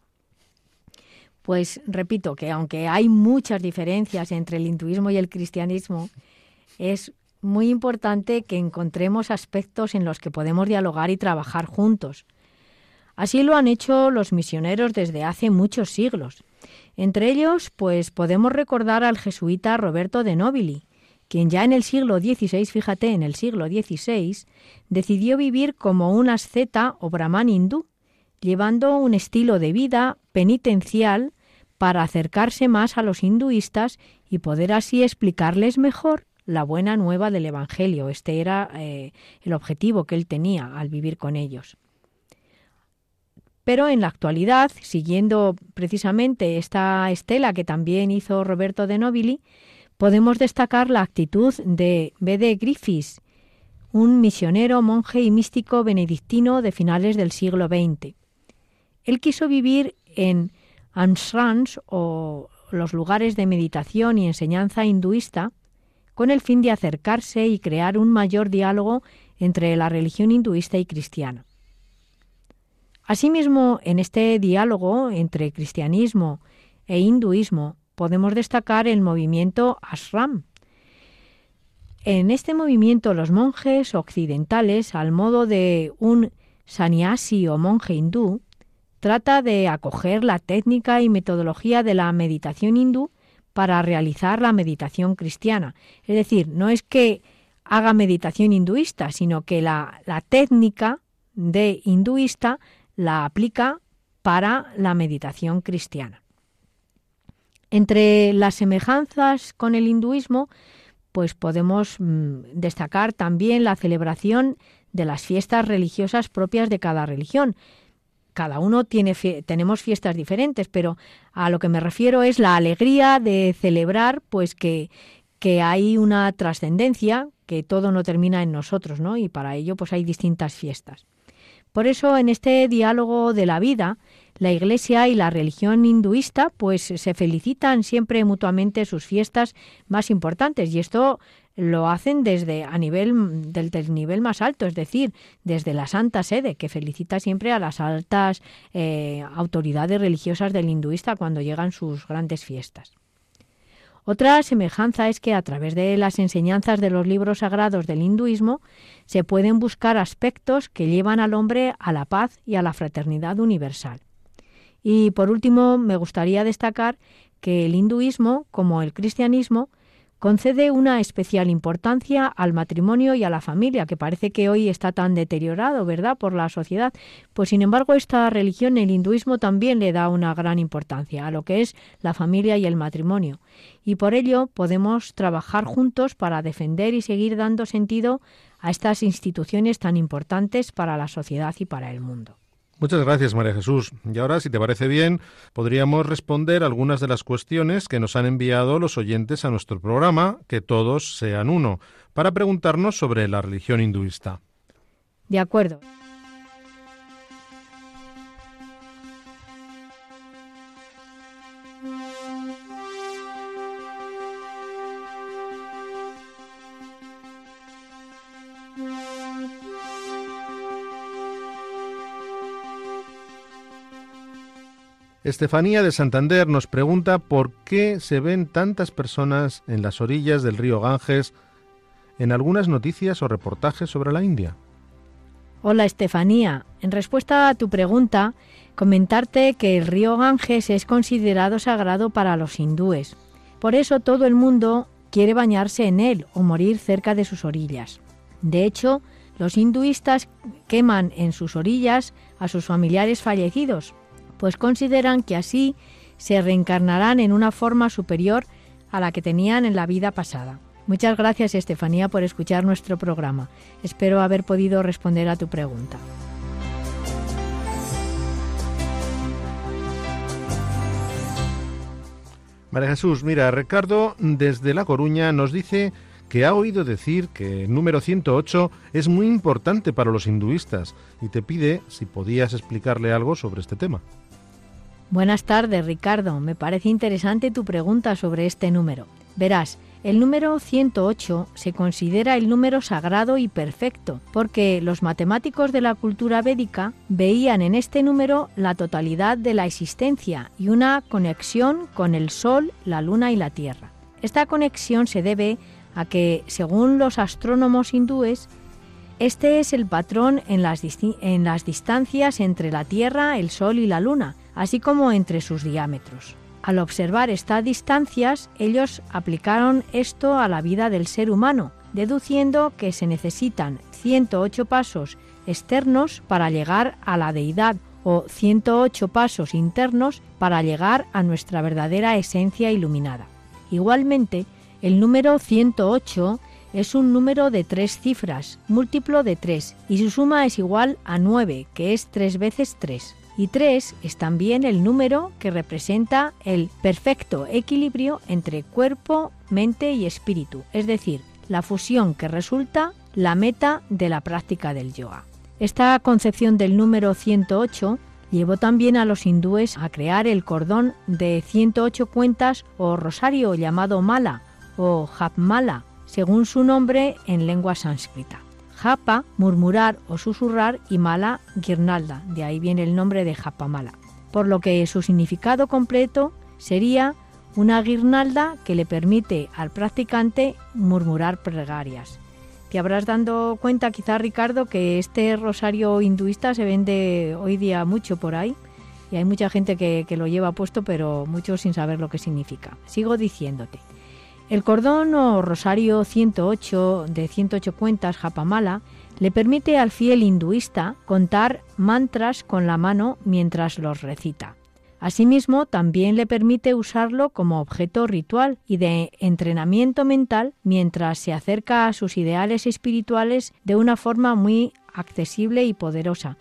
Pues repito que aunque hay muchas diferencias entre el hinduismo y el cristianismo, es muy importante que encontremos aspectos en los que podemos dialogar y trabajar juntos. Así lo han hecho los misioneros desde hace muchos siglos. Entre ellos, pues podemos recordar al jesuita Roberto de Nobili, quien ya en el siglo XVI, fíjate, en el siglo XVI, decidió vivir como un asceta o brahman hindú, llevando un estilo de vida penitencial para acercarse más a los hinduistas y poder así explicarles mejor la buena nueva del Evangelio. Este era eh, el objetivo que él tenía al vivir con ellos. Pero en la actualidad, siguiendo precisamente esta estela que también hizo Roberto de Nobili, podemos destacar la actitud de B.D. Griffiths, un misionero, monje y místico benedictino de finales del siglo XX. Él quiso vivir en anshrams o los lugares de meditación y enseñanza hinduista con el fin de acercarse y crear un mayor diálogo entre la religión hinduista y cristiana. Asimismo, en este diálogo entre cristianismo e hinduismo podemos destacar el movimiento ashram. En este movimiento los monjes occidentales, al modo de un sannyasi o monje hindú, trata de acoger la técnica y metodología de la meditación hindú para realizar la meditación cristiana. Es decir, no es que haga meditación hinduista, sino que la, la técnica de hinduista la aplica para la meditación cristiana. Entre las semejanzas con el hinduismo, pues podemos mm, destacar también la celebración de las fiestas religiosas propias de cada religión, cada uno tiene tenemos fiestas diferentes, pero a lo que me refiero es la alegría de celebrar pues que, que hay una trascendencia, que todo no termina en nosotros, ¿no? Y para ello pues hay distintas fiestas. Por eso en este diálogo de la vida, la Iglesia y la religión hinduista pues se felicitan siempre mutuamente sus fiestas más importantes y esto lo hacen desde a nivel del, nivel más alto, es decir, desde la Santa Sede, que felicita siempre a las altas eh, autoridades religiosas del hinduista cuando llegan sus grandes fiestas. Otra semejanza es que a través de las enseñanzas de los libros sagrados del hinduismo se pueden buscar aspectos que llevan al hombre a la paz y a la fraternidad universal. Y por último, me gustaría destacar que el hinduismo, como el cristianismo, concede una especial importancia al matrimonio y a la familia, que parece que hoy está tan deteriorado, ¿verdad?, por la sociedad. Pues sin embargo, esta religión, el hinduismo, también le da una gran importancia a lo que es la familia y el matrimonio. Y por ello podemos trabajar juntos para defender y seguir dando sentido a estas instituciones tan importantes para la sociedad y para el mundo. Muchas gracias, María Jesús. Y ahora, si te parece bien, podríamos responder algunas de las cuestiones que nos han enviado los oyentes a nuestro programa, que todos sean uno, para preguntarnos sobre la religión hinduista. De acuerdo. Estefanía de Santander nos pregunta por qué se ven tantas personas en las orillas del río Ganges en algunas noticias o reportajes sobre la India. Hola Estefanía. En respuesta a tu pregunta, comentarte que el río Ganges es considerado sagrado para los hindúes. Por eso todo el mundo quiere bañarse en él o morir cerca de sus orillas. De hecho, los hinduistas queman en sus orillas a sus familiares fallecidos, pues consideran que así se reencarnarán en una forma superior a la que tenían en la vida pasada. Muchas gracias, Estefanía, por escuchar nuestro programa. Espero haber podido responder a tu pregunta. María Jesús, mira, Ricardo desde La Coruña nos dice que ha oído decir que el número 108 es muy importante para los hinduistas y te pide si podías explicarle algo sobre este tema. Buenas tardes, Ricardo. Me parece interesante tu pregunta sobre este número. Verás, el número 108 se considera el número sagrado y perfecto, porque los matemáticos de la cultura védica veían en este número la totalidad de la existencia y una conexión con el Sol, la Luna y la Tierra. Esta conexión se debe a que, según los astrónomos hindúes, este es el patrón en las, en las distancias entre la Tierra, el Sol y la Luna, así como entre sus diámetros. Al observar estas distancias, ellos aplicaron esto a la vida del ser humano, deduciendo que se necesitan 108 pasos externos para llegar a la deidad o 108 pasos internos para llegar a nuestra verdadera esencia iluminada. Igualmente, el número 108 es un número de tres cifras, múltiplo de 3, y su suma es igual a 9, que es 3 veces 3 y 3 es también el número que representa el perfecto equilibrio entre cuerpo, mente y espíritu, es decir, la fusión que resulta la meta de la práctica del yoga. Esta concepción del número 108 llevó también a los hindúes a crear el cordón de 108 cuentas o rosario llamado mala o japmala, según su nombre en lengua sánscrita. Japa, murmurar o susurrar, y mala, guirnalda. De ahí viene el nombre de japamala. Por lo que su significado completo sería una guirnalda que le permite al practicante murmurar plegarias. Te habrás dado cuenta quizá Ricardo que este rosario hinduista se vende hoy día mucho por ahí y hay mucha gente que, que lo lleva puesto pero muchos sin saber lo que significa. Sigo diciéndote. El cordón o rosario 108 de 108 cuentas Japamala le permite al fiel hinduista contar mantras con la mano mientras los recita. Asimismo, también le permite usarlo como objeto ritual y de entrenamiento mental mientras se acerca a sus ideales espirituales de una forma muy accesible y poderosa.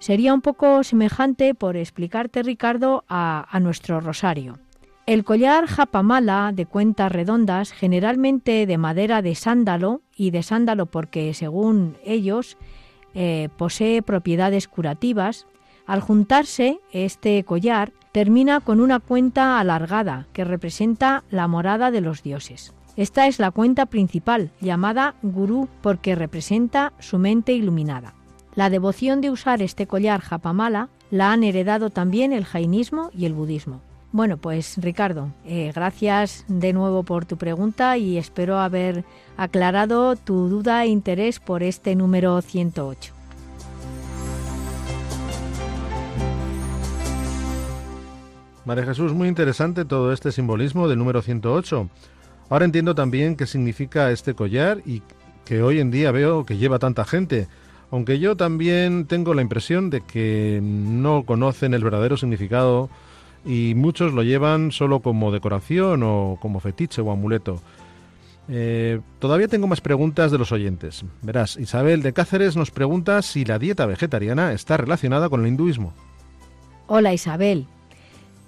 Sería un poco semejante, por explicarte Ricardo, a, a nuestro rosario. El collar japamala de cuentas redondas, generalmente de madera de sándalo, y de sándalo porque según ellos eh, posee propiedades curativas, al juntarse este collar termina con una cuenta alargada que representa la morada de los dioses. Esta es la cuenta principal, llamada gurú porque representa su mente iluminada. La devoción de usar este collar japamala la han heredado también el jainismo y el budismo. Bueno, pues Ricardo, eh, gracias de nuevo por tu pregunta y espero haber aclarado tu duda e interés por este número 108. María Jesús, muy interesante todo este simbolismo del número 108. Ahora entiendo también qué significa este collar y que hoy en día veo que lleva tanta gente, aunque yo también tengo la impresión de que no conocen el verdadero significado y muchos lo llevan solo como decoración o como fetiche o amuleto. Eh, todavía tengo más preguntas de los oyentes. Verás, Isabel de Cáceres nos pregunta si la dieta vegetariana está relacionada con el hinduismo. Hola Isabel.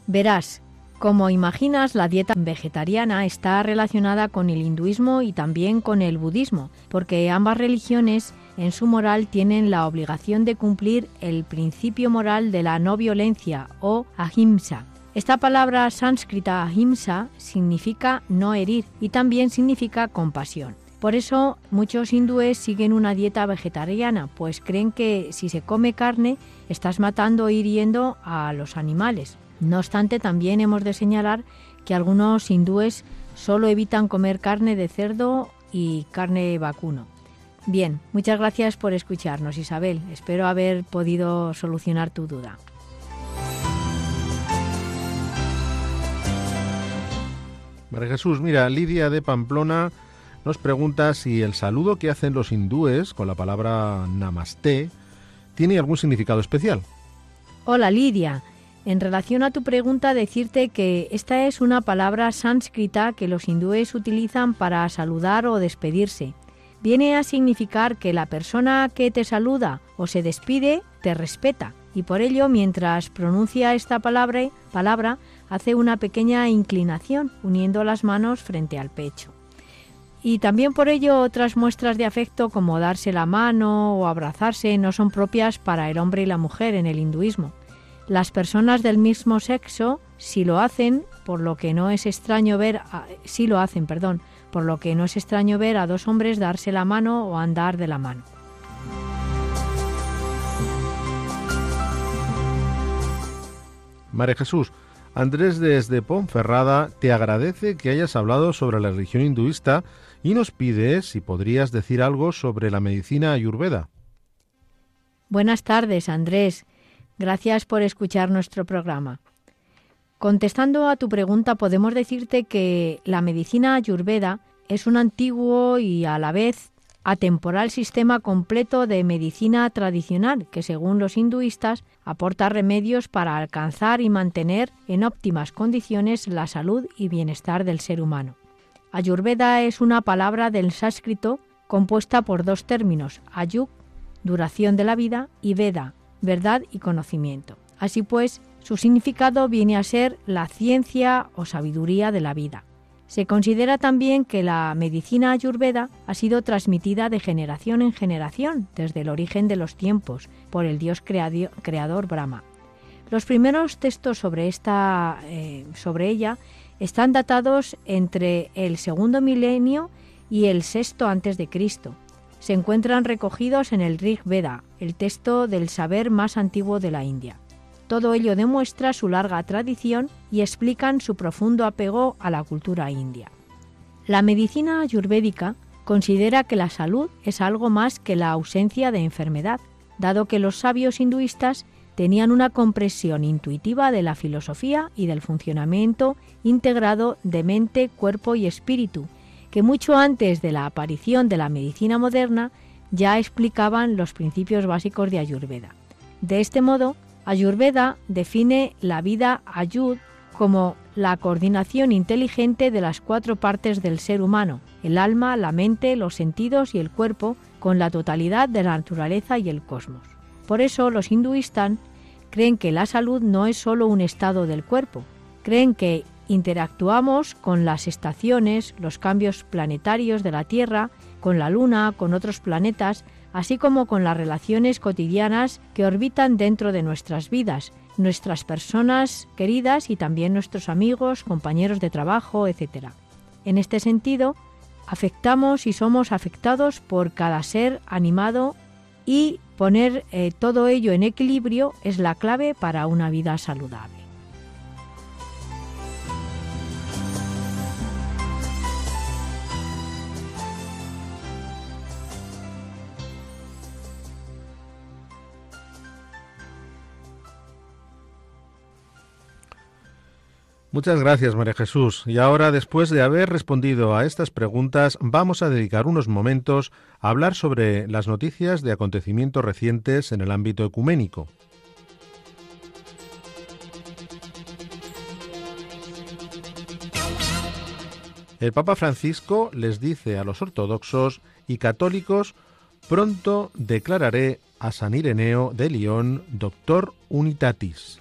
Verás, como imaginas, la dieta vegetariana está relacionada con el hinduismo y también con el budismo, porque ambas religiones en su moral tienen la obligación de cumplir el principio moral de la no violencia o ahimsa. Esta palabra sánscrita ahimsa significa no herir y también significa compasión. Por eso muchos hindúes siguen una dieta vegetariana, pues creen que si se come carne estás matando o hiriendo a los animales. No obstante, también hemos de señalar que algunos hindúes solo evitan comer carne de cerdo y carne vacuno. Bien, muchas gracias por escucharnos, Isabel. Espero haber podido solucionar tu duda. María Jesús, mira, Lidia de Pamplona nos pregunta si el saludo que hacen los hindúes con la palabra namaste tiene algún significado especial. Hola Lidia, en relación a tu pregunta decirte que esta es una palabra sánscrita que los hindúes utilizan para saludar o despedirse. Viene a significar que la persona que te saluda o se despide te respeta y por ello mientras pronuncia esta palabra, hace una pequeña inclinación uniendo las manos frente al pecho. Y también por ello otras muestras de afecto como darse la mano o abrazarse no son propias para el hombre y la mujer en el hinduismo. Las personas del mismo sexo si lo hacen, por lo que no es extraño ver si lo hacen, perdón, por lo que no es extraño ver a dos hombres darse la mano o andar de la mano. María Jesús, Andrés desde Ponferrada te agradece que hayas hablado sobre la religión hinduista y nos pide si podrías decir algo sobre la medicina ayurveda. Buenas tardes, Andrés. Gracias por escuchar nuestro programa. Contestando a tu pregunta, podemos decirte que la medicina ayurveda es un antiguo y a la vez atemporal sistema completo de medicina tradicional que, según los hinduistas, aporta remedios para alcanzar y mantener en óptimas condiciones la salud y bienestar del ser humano. Ayurveda es una palabra del sánscrito compuesta por dos términos, ayuk, duración de la vida, y veda, verdad y conocimiento. Así pues, su significado viene a ser la ciencia o sabiduría de la vida. Se considera también que la medicina ayurveda ha sido transmitida de generación en generación desde el origen de los tiempos por el dios creador Brahma. Los primeros textos sobre, esta, eh, sobre ella están datados entre el segundo milenio y el sexto antes de Cristo. Se encuentran recogidos en el Rig Veda, el texto del saber más antiguo de la India. Todo ello demuestra su larga tradición y explican su profundo apego a la cultura india. La medicina ayurvédica considera que la salud es algo más que la ausencia de enfermedad, dado que los sabios hinduistas tenían una comprensión intuitiva de la filosofía y del funcionamiento integrado de mente, cuerpo y espíritu, que mucho antes de la aparición de la medicina moderna ya explicaban los principios básicos de Ayurveda. De este modo, Ayurveda define la vida ayud como la coordinación inteligente de las cuatro partes del ser humano, el alma, la mente, los sentidos y el cuerpo, con la totalidad de la naturaleza y el cosmos. Por eso los hinduistas creen que la salud no es solo un estado del cuerpo, creen que interactuamos con las estaciones, los cambios planetarios de la Tierra, con la Luna, con otros planetas, así como con las relaciones cotidianas que orbitan dentro de nuestras vidas, nuestras personas queridas y también nuestros amigos, compañeros de trabajo, etc. En este sentido, afectamos y somos afectados por cada ser animado y poner eh, todo ello en equilibrio es la clave para una vida saludable. Muchas gracias, María Jesús. Y ahora, después de haber respondido a estas preguntas, vamos a dedicar unos momentos a hablar sobre las noticias de acontecimientos recientes en el ámbito ecuménico. El Papa Francisco les dice a los ortodoxos y católicos, pronto declararé a San Ireneo de León doctor unitatis.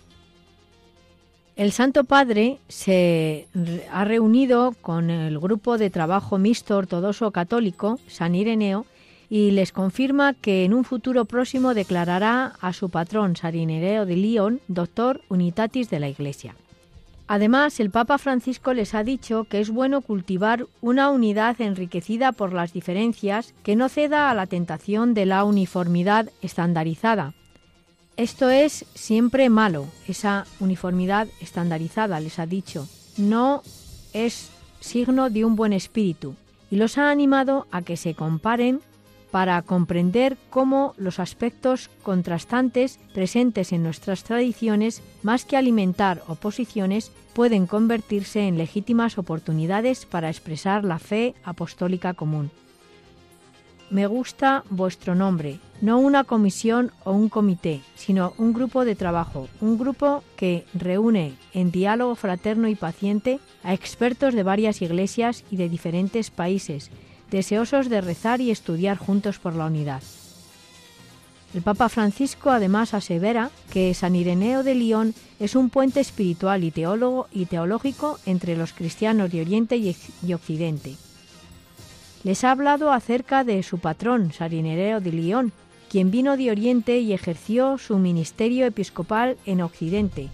El Santo Padre se ha reunido con el grupo de trabajo mixto ortodoxo católico, San Ireneo, y les confirma que en un futuro próximo declarará a su patrón, San Ireneo de León, doctor unitatis de la Iglesia. Además, el Papa Francisco les ha dicho que es bueno cultivar una unidad enriquecida por las diferencias que no ceda a la tentación de la uniformidad estandarizada, esto es siempre malo, esa uniformidad estandarizada, les ha dicho. No es signo de un buen espíritu y los ha animado a que se comparen para comprender cómo los aspectos contrastantes presentes en nuestras tradiciones, más que alimentar oposiciones, pueden convertirse en legítimas oportunidades para expresar la fe apostólica común. Me gusta vuestro nombre, no una comisión o un comité, sino un grupo de trabajo, un grupo que reúne en diálogo fraterno y paciente a expertos de varias iglesias y de diferentes países, deseosos de rezar y estudiar juntos por la unidad. El Papa Francisco además asevera que San Ireneo de León es un puente espiritual y teólogo y teológico entre los cristianos de Oriente y Occidente. Les ha hablado acerca de su patrón, San Ireneo de León, quien vino de Oriente y ejerció su ministerio episcopal en Occidente,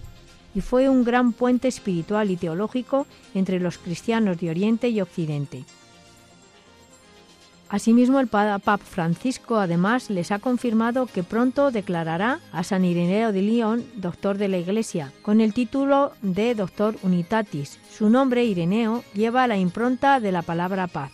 y fue un gran puente espiritual y teológico entre los cristianos de Oriente y Occidente. Asimismo, el Papa Francisco además les ha confirmado que pronto declarará a San Ireneo de León doctor de la Iglesia, con el título de Doctor Unitatis. Su nombre, Ireneo, lleva la impronta de la palabra paz.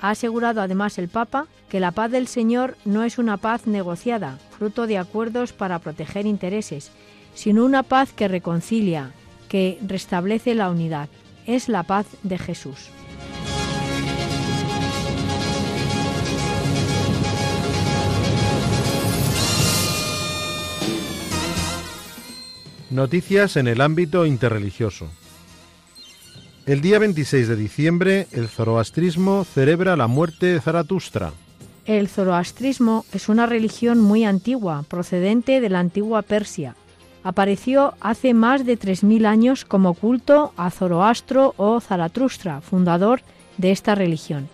Ha asegurado además el Papa que la paz del Señor no es una paz negociada, fruto de acuerdos para proteger intereses, sino una paz que reconcilia, que restablece la unidad. Es la paz de Jesús. Noticias en el ámbito interreligioso. El día 26 de diciembre, el zoroastrismo celebra la muerte de Zaratustra. El zoroastrismo es una religión muy antigua, procedente de la antigua Persia. Apareció hace más de 3.000 años como culto a Zoroastro o Zaratustra, fundador de esta religión.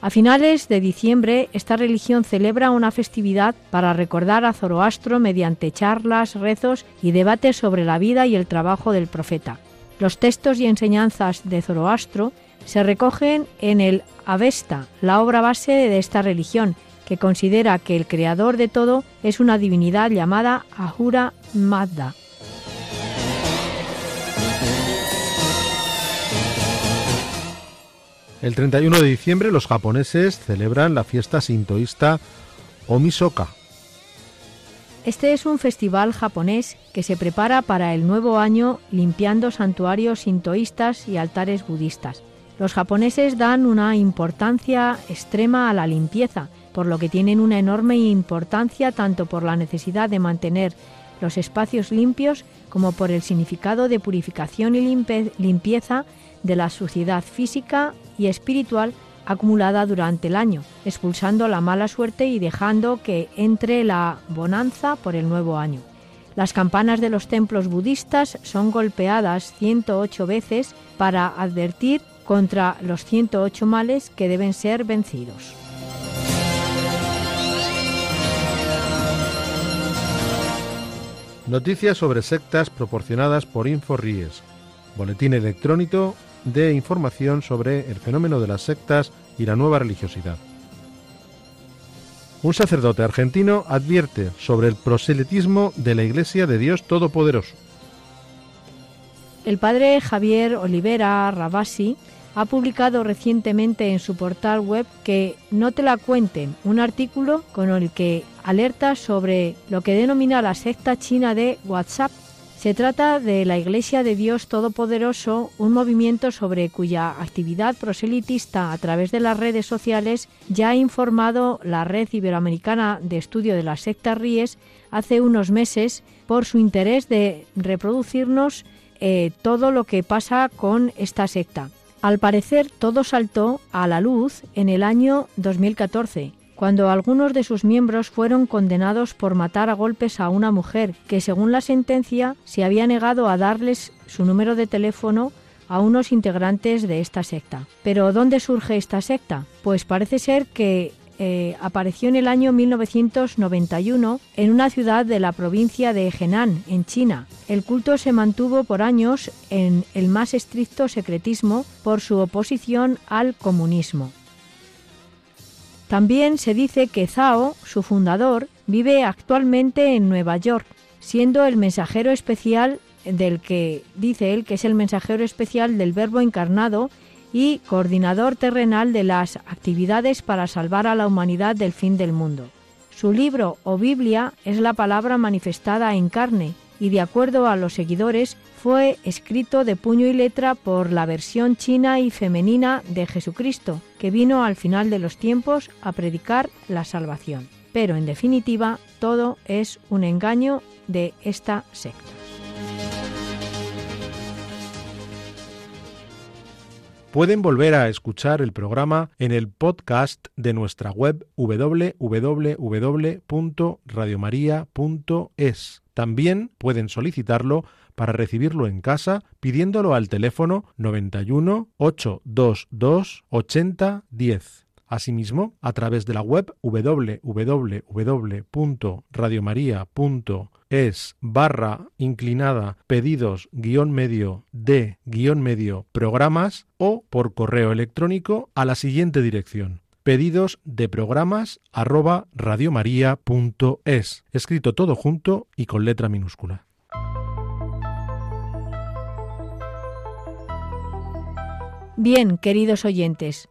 A finales de diciembre, esta religión celebra una festividad para recordar a Zoroastro mediante charlas, rezos y debates sobre la vida y el trabajo del profeta. Los textos y enseñanzas de Zoroastro se recogen en el Avesta, la obra base de esta religión, que considera que el creador de todo es una divinidad llamada Ahura Mazda. El 31 de diciembre los japoneses celebran la fiesta sintoísta Omisoka. Este es un festival japonés que se prepara para el nuevo año limpiando santuarios sintoístas y altares budistas. Los japoneses dan una importancia extrema a la limpieza, por lo que tienen una enorme importancia tanto por la necesidad de mantener los espacios limpios como por el significado de purificación y limpieza de la suciedad física y espiritual acumulada durante el año, expulsando la mala suerte y dejando que entre la bonanza por el nuevo año. Las campanas de los templos budistas son golpeadas 108 veces para advertir contra los 108 males que deben ser vencidos. Noticias sobre sectas proporcionadas por InfoRies, boletín electrónico de información sobre el fenómeno de las sectas y la nueva religiosidad. Un sacerdote argentino advierte sobre el proselitismo de la Iglesia de Dios Todopoderoso. El padre Javier Olivera Rabasi ha publicado recientemente en su portal web que No te la cuenten, un artículo con el que alerta sobre lo que denomina la secta china de WhatsApp se trata de la Iglesia de Dios Todopoderoso, un movimiento sobre cuya actividad proselitista a través de las redes sociales ya ha informado la Red Iberoamericana de Estudio de las Sectas Ries hace unos meses por su interés de reproducirnos eh, todo lo que pasa con esta secta. Al parecer todo saltó a la luz en el año 2014 cuando algunos de sus miembros fueron condenados por matar a golpes a una mujer que, según la sentencia, se había negado a darles su número de teléfono a unos integrantes de esta secta. Pero ¿dónde surge esta secta? Pues parece ser que eh, apareció en el año 1991 en una ciudad de la provincia de Henan, en China. El culto se mantuvo por años en el más estricto secretismo por su oposición al comunismo. También se dice que Zhao, su fundador, vive actualmente en Nueva York, siendo el mensajero especial del que dice él que es el mensajero especial del Verbo encarnado y coordinador terrenal de las actividades para salvar a la humanidad del fin del mundo. Su libro o Biblia es la palabra manifestada en carne y de acuerdo a los seguidores fue escrito de puño y letra por la versión china y femenina de Jesucristo, que vino al final de los tiempos a predicar la salvación. Pero en definitiva, todo es un engaño de esta secta. Pueden volver a escuchar el programa en el podcast de nuestra web www.radiomaria.es. También pueden solicitarlo para recibirlo en casa pidiéndolo al teléfono 91 822 8010. Asimismo, a través de la web www.radiomaria.es barra inclinada pedidos guion medio de guion medio programas o por correo electrónico a la siguiente dirección pedidos de programas arroba escrito todo junto y con letra minúscula. Bien, queridos oyentes,